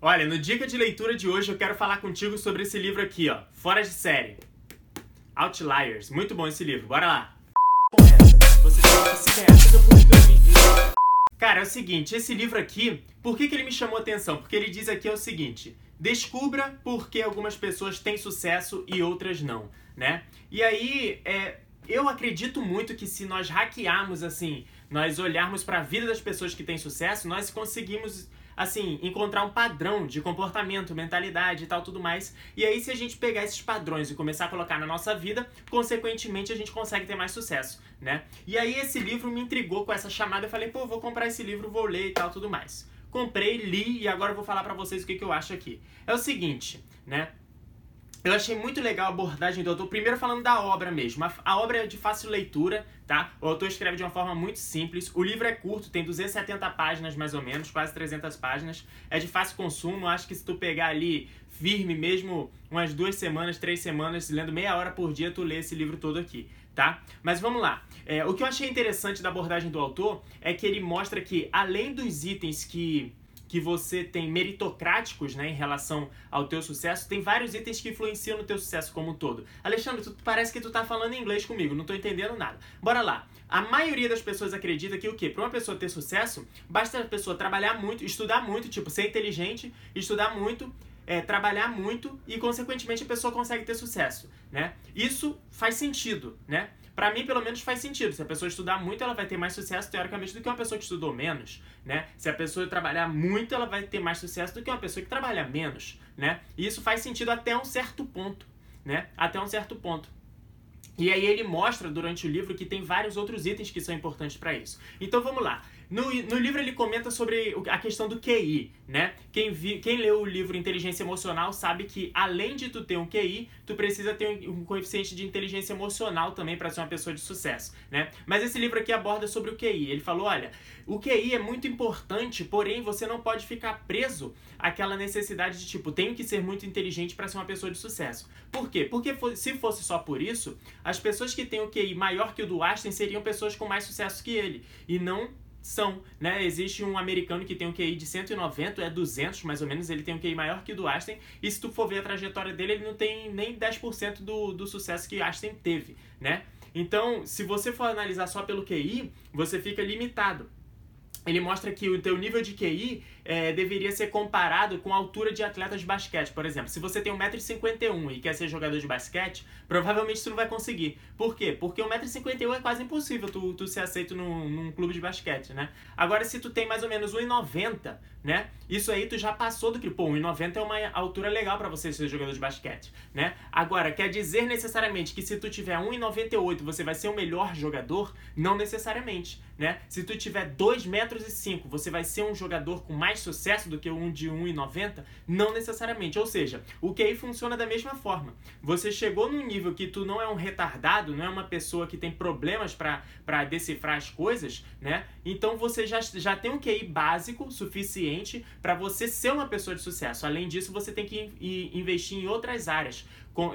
Olha, no dica de leitura de hoje eu quero falar contigo sobre esse livro aqui, ó, Fora de Série. Outliers. Muito bom esse livro. Bora lá. Cara, é o seguinte, esse livro aqui, por que, que ele me chamou atenção? Porque ele diz aqui é o seguinte: descubra por que algumas pessoas têm sucesso e outras não, né? E aí, é, eu acredito muito que se nós hackearmos assim, nós olharmos para a vida das pessoas que têm sucesso, nós conseguimos assim, encontrar um padrão de comportamento, mentalidade e tal, tudo mais. E aí, se a gente pegar esses padrões e começar a colocar na nossa vida, consequentemente a gente consegue ter mais sucesso, né? E aí, esse livro me intrigou com essa chamada. Eu falei, pô, vou comprar esse livro, vou ler e tal, tudo mais. Comprei, li e agora eu vou falar para vocês o que, que eu acho aqui. É o seguinte, né? Eu achei muito legal a abordagem do autor, primeiro falando da obra mesmo. A, obra é de fácil leitura, tá? O autor escreve de uma forma muito simples. O livro é curto, tem 270 páginas mais ou menos, quase 300 páginas. É de fácil consumo, acho que se tu pegar ali firme mesmo, umas duas semanas, três semanas, lendo meia hora por dia, tu lê esse livro todo aqui, tá? Mas vamos lá. É, o que eu achei interessante da abordagem do autor é que ele mostra que, além dos itens que que você tem meritocráticos, né, em relação ao teu sucesso, tem vários itens que influenciam no teu sucesso como um todo. Alexandre, tu parece que tu tá falando inglês comigo, não tô entendendo nada. Bora lá. A maioria das pessoas acredita que o quê? Para uma pessoa ter sucesso, basta a pessoa trabalhar muito, estudar muito, tipo, ser inteligente, estudar muito, é, trabalhar muito e, consequentemente, a pessoa consegue ter sucesso, né? Isso faz sentido, né? Para mim, pelo menos, faz sentido. Se a pessoa estudar muito, ela vai ter mais sucesso, teoricamente, do que uma pessoa que estudou menos, né? Se a pessoa trabalhar muito, ela vai ter mais sucesso do que uma pessoa que trabalha menos, né? E isso faz sentido até um certo ponto, né? Até um certo ponto. E aí ele mostra durante o livro que tem vários outros itens que são importantes para isso. Então vamos lá. No, no livro ele comenta sobre a questão do QI, né? Quem, vi, quem leu o livro Inteligência Emocional sabe que além de tu ter um QI, tu precisa ter um, coeficiente de inteligência emocional também para ser uma pessoa de sucesso, né? Mas esse livro aqui aborda sobre o QI. Ele falou, olha, o QI é muito importante, porém você não pode ficar preso àquela necessidade de tipo, tenho que ser muito inteligente para ser uma pessoa de sucesso. Por quê? Porque se fosse só por isso, as pessoas que têm o QI maior que o do Einstein seriam pessoas com mais sucesso que ele, e não são, né? Existe um americano que tem um QI de 190, é 200 mais ou menos, ele tem um QI maior que o do Einstein, e se tu for ver a trajetória dele, ele não tem nem 10% do, do sucesso que Einstein teve, né? Então, se você for analisar só pelo QI, você fica limitado. Ele mostra que o teu nível de QI é, deveria ser comparado com a altura de atletas de basquete, por exemplo. Se você tem 1,51m e quer ser jogador de basquete, provavelmente tu não vai conseguir. Por quê? Porque 1,51m é quase impossível tu, tu ser aceito num, num clube de basquete, né? Agora, se tu tem mais ou menos 1,90m, né? Isso aí tu já passou do que, pô, 1,90 é uma altura legal para você ser jogador de basquete, né? Agora, quer dizer necessariamente que se tu tiver 1,98 você vai ser o melhor jogador? Não necessariamente, né? Se tu tiver 2 metros e 5, você vai ser um jogador com mais sucesso do que um de 1,90? Não necessariamente. Ou seja, o QI funciona da mesma forma. Você chegou num nível que tu não é um retardado, não é uma pessoa que tem problemas para decifrar as coisas, né? Então você já, já tem um QI básico suficiente para você ser uma pessoa de sucesso. Além disso, você tem que investir em outras áreas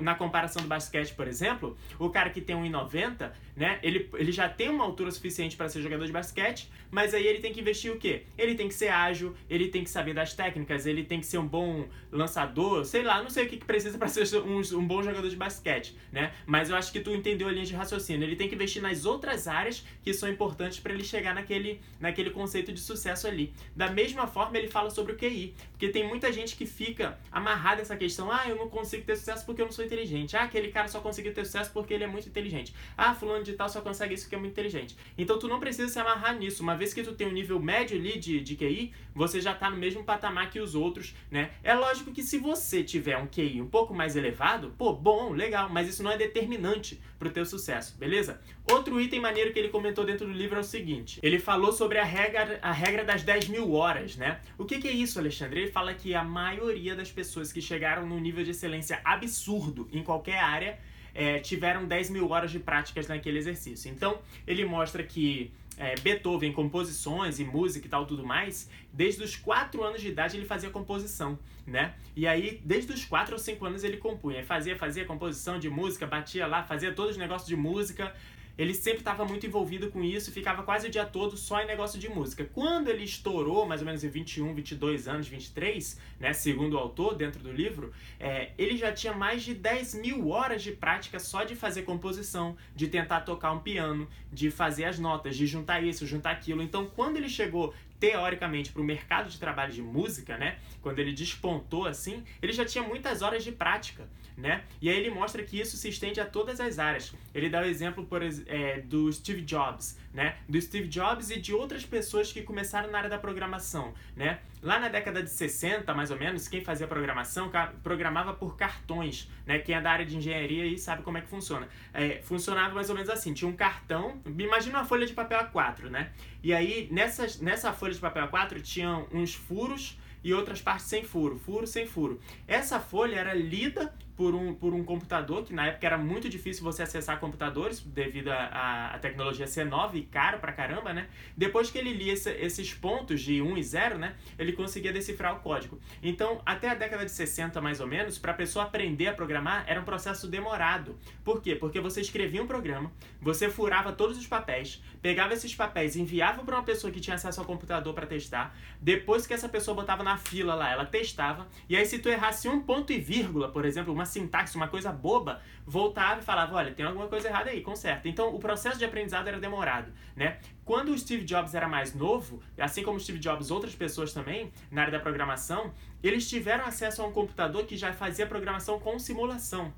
na comparação do basquete, por exemplo, o cara que tem 1,90, né? Ele, ele já tem uma altura suficiente para ser jogador de basquete, mas aí ele tem que investir o quê? Ele tem que ser ágil, ele tem que saber das técnicas, ele tem que ser um bom lançador, sei lá, não sei o que, que precisa para ser um, um bom jogador de basquete, né? Mas eu acho que tu entendeu a linha de raciocínio. Ele tem que investir nas outras áreas que são importantes para ele chegar naquele, naquele conceito de sucesso ali. Da mesma forma, ele fala sobre o QI, porque tem muita gente que fica amarrada essa questão, ah, eu não consigo ter sucesso porque eu não sou inteligente. Ah, aquele cara só conseguiu ter sucesso porque ele é muito inteligente. Ah, fulano de tal só consegue isso porque é muito inteligente. Então tu não precisa se amarrar nisso. Uma vez que tu tem um nível médio ali de, de QI, você já tá no mesmo patamar que os outros, né? É lógico que se você tiver um QI um pouco mais elevado, pô, bom, legal, mas isso não é determinante pro teu sucesso, beleza? Outro item maneiro que ele comentou dentro do livro é o seguinte: ele falou sobre a regra, a regra das 10 mil horas, né? O que, que é isso, Alexandre? Ele fala que a maioria das pessoas que chegaram num nível de excelência absurdo em qualquer área é, tiveram 10 mil horas de práticas naquele exercício. Então, ele mostra que é, Beethoven, composições e música e tal, tudo mais, desde os 4 anos de idade ele fazia composição, né? E aí, desde os 4 ou 5 anos ele compunha. Fazia, fazia composição de música, batia lá, fazia todos os negócios de música. Ele sempre estava muito envolvido com isso, ficava quase o dia todo só em negócio de música. Quando ele estourou, mais ou menos em 21, 22 anos, 23, né, segundo o autor, dentro do livro, é, ele já tinha mais de 10 mil horas de prática só de fazer composição, de tentar tocar um piano, de fazer as notas, de juntar isso, juntar aquilo. Então, quando ele chegou teoricamente para o mercado de trabalho de música, né? Quando ele despontou assim, ele já tinha muitas horas de prática, né? E aí ele mostra que isso se estende a todas as áreas. Ele dá o exemplo por, é, do Steve Jobs, né? Do Steve Jobs e de outras pessoas que começaram na área da programação, né? Lá na década de 60, mais ou menos, quem fazia programação programava por cartões, né? Quem é da área de engenharia aí sabe como é que funciona. É, funcionava mais ou menos assim, tinha um cartão, imagina uma folha de papel A4, né? E aí, nessa, nessa folha de papel A4 tinham uns furos e outras partes sem furo, furo sem furo. Essa folha era lida por um, por um computador, que na época era muito difícil você acessar computadores, devido a, tecnologia ser nova e caro pra caramba, né? Depois que ele lia esse, esses pontos de 1 e 0, né? Ele conseguia decifrar o código. Então, até a década de 60, mais ou menos, para a pessoa aprender a programar, era um processo demorado. Por quê? Porque você escrevia um programa, você furava todos os papéis, pegava esses papéis, enviava para uma pessoa que tinha acesso ao computador para testar, depois que essa pessoa botava na fila lá, ela testava, e aí se tu errasse um ponto e vírgula, por exemplo, uma uma sintaxe, uma coisa boba, voltava e falava, olha, tem alguma coisa errada aí, conserta. Então, o processo de aprendizado era demorado, né? Quando o Steve Jobs era mais novo, assim como o Steve Jobs, outras pessoas também, na área da programação, eles tiveram acesso a um computador que já fazia programação com simulação.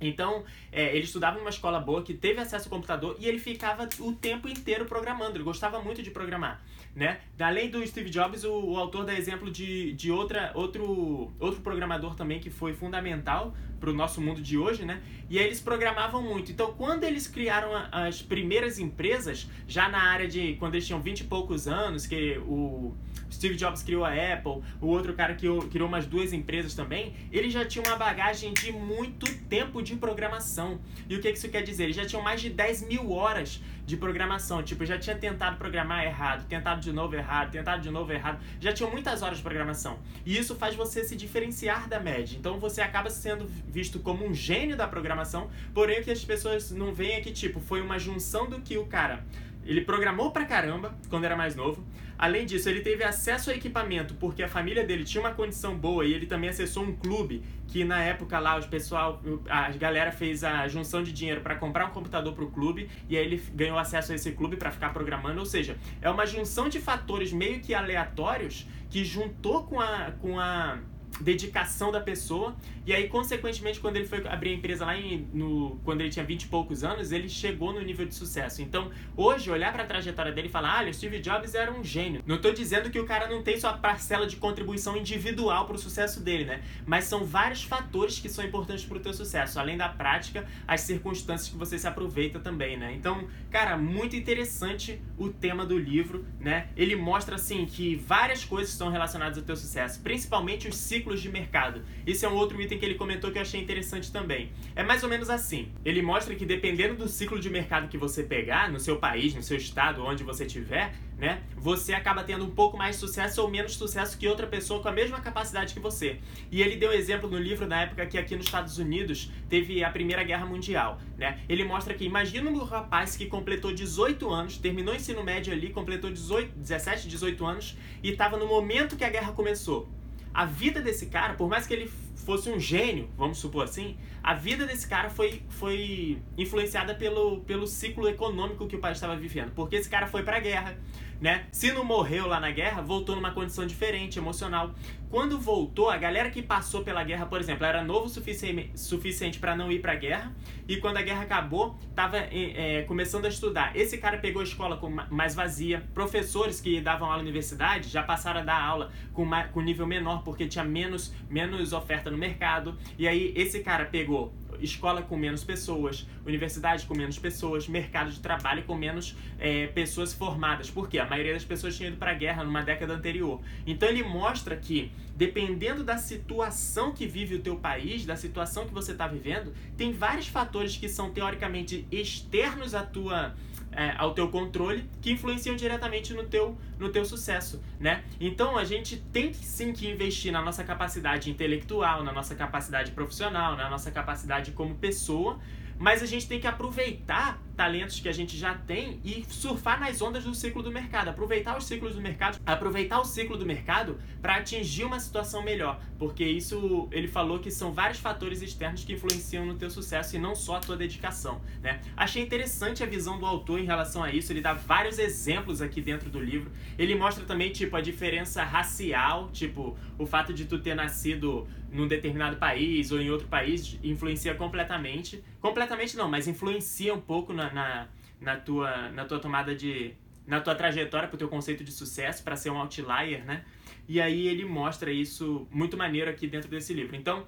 Então, é, ele estudava numa escola boa que teve acesso ao computador e ele ficava o tempo inteiro programando. Ele gostava muito de programar, né? Além do Steve Jobs, o, o autor dá exemplo de, de outra, outro, outro programador também que foi fundamental para o nosso mundo de hoje, né? E eles programavam muito. Então, quando eles criaram a, as primeiras empresas, já na área de quando eles tinham 20 e poucos anos, que o Steve Jobs criou a Apple, o outro cara que criou umas duas empresas também, ele já tinha uma bagagem de muito tempo de programação. E o que isso quer dizer? Eles já tinham mais de 10 mil horas de programação. Tipo, já tinha tentado programar errado, tentado de novo errado, tentado de novo errado. Já tinham muitas horas de programação. E isso faz você se diferenciar da média. Então você acaba sendo visto como um gênio da programação, porém o que as pessoas não veem é que, tipo, foi uma junção do que o cara ele programou pra caramba quando era mais novo. Além disso, ele teve acesso ao equipamento porque a família dele tinha uma condição boa e ele também acessou um clube que na época lá o pessoal, a galera fez a junção de dinheiro para comprar um computador pro clube e aí ele ganhou acesso a esse clube para ficar programando, ou seja, é uma junção de fatores meio que aleatórios que juntou com a com a dedicação da pessoa. E aí, consequentemente, quando ele foi abrir a empresa lá em, no, quando ele tinha 20 e poucos anos, ele chegou no nível de sucesso. Então, hoje, olhar para a trajetória dele e falar, ah, o Steve Jobs era um gênio. Não estou dizendo que o cara não tem sua parcela de contribuição individual para o sucesso dele, né? Mas são vários fatores que são importantes para o teu sucesso. Além da prática, as circunstâncias que você se aproveita também, né? Então, cara, muito interessante o tema do livro, né? Ele mostra, assim, que várias coisas estão relacionadas ao teu sucesso, principalmente os ciclos de mercado. Isso é um outro item que ele comentou que eu achei interessante também. É mais ou menos assim. Ele mostra que dependendo do ciclo de mercado que você pegar, no seu país, no seu estado, onde você estiver, né, você acaba tendo um pouco mais sucesso ou menos sucesso que outra pessoa com a mesma capacidade que você. E ele deu exemplo no livro na época que aqui nos Estados Unidos teve a Primeira Guerra Mundial, né? Ele mostra que imagina um rapaz que completou 18 anos, terminou o ensino médio ali, completou 18, 17, 18 anos e estava no momento que a guerra começou a vida desse cara, por mais que ele fosse um gênio, vamos supor assim, a vida desse cara foi, foi influenciada pelo, pelo ciclo econômico que o país estava vivendo. Porque esse cara foi para a guerra, né? Se não morreu lá na guerra, voltou numa condição diferente, emocional. Quando voltou, a galera que passou pela guerra, por exemplo, era novo o sufici suficiente para não ir para a guerra, e quando a guerra acabou, estava é, começando a estudar. Esse cara pegou a escola com mais vazia, professores que davam aula na universidade já passaram a dar aula com, com nível menor, porque tinha menos, menos oferta no mercado, e aí esse cara pegou escola com menos pessoas, universidade com menos pessoas, mercado de trabalho com menos é, pessoas formadas. Por quê? A maioria das pessoas tinha ido para a guerra numa década anterior. Então ele mostra que, dependendo da situação que vive o teu país, da situação que você está vivendo, tem vários fatores que são teoricamente externos à tua é, ao teu controle que influenciam diretamente no teu, no teu sucesso, né? Então a gente tem sim que investir na nossa capacidade intelectual, na nossa capacidade profissional, na nossa capacidade como pessoa, mas a gente tem que aproveitar talentos que a gente já tem e surfar nas ondas do ciclo do mercado, aproveitar os ciclos do mercado, aproveitar o ciclo do mercado para atingir uma situação melhor, porque isso ele falou que são vários fatores externos que influenciam no teu sucesso e não só a tua dedicação, né? Achei interessante a visão do autor em relação a isso, ele dá vários exemplos aqui dentro do livro. Ele mostra também tipo a diferença racial, tipo o fato de tu ter nascido num determinado país ou em outro país influencia completamente. Completamente não, mas influencia um pouco na, na, na, tua, na tua tomada de. na tua trajetória para o teu conceito de sucesso, para ser um outlier, né? E aí ele mostra isso muito maneiro aqui dentro desse livro. Então,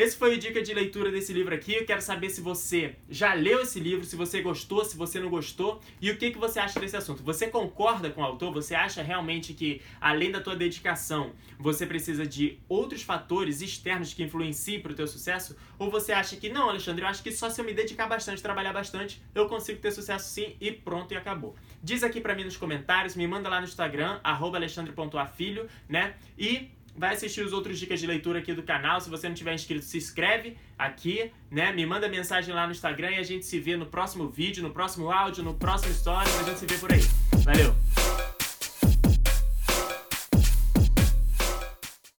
esse foi o dica de leitura desse livro aqui. Eu quero saber se você já leu esse livro, se você gostou, se você não gostou e o que, que você acha desse assunto. Você concorda com o autor? Você acha realmente que, além da tua dedicação, você precisa de outros fatores externos que influenciem para o teu sucesso? Ou você acha que, não, Alexandre, eu acho que só se eu me dedicar bastante, trabalhar bastante, eu consigo ter sucesso sim e pronto e acabou. Diz aqui para mim nos comentários, me manda lá no Instagram, alexandre.afilho, né? E vai assistir os outros dicas de leitura aqui do canal. Se você não tiver inscrito, se inscreve aqui, né? Me manda mensagem lá no Instagram e a gente se vê no próximo vídeo, no próximo áudio, no próximo story. A gente se vê por aí. Valeu!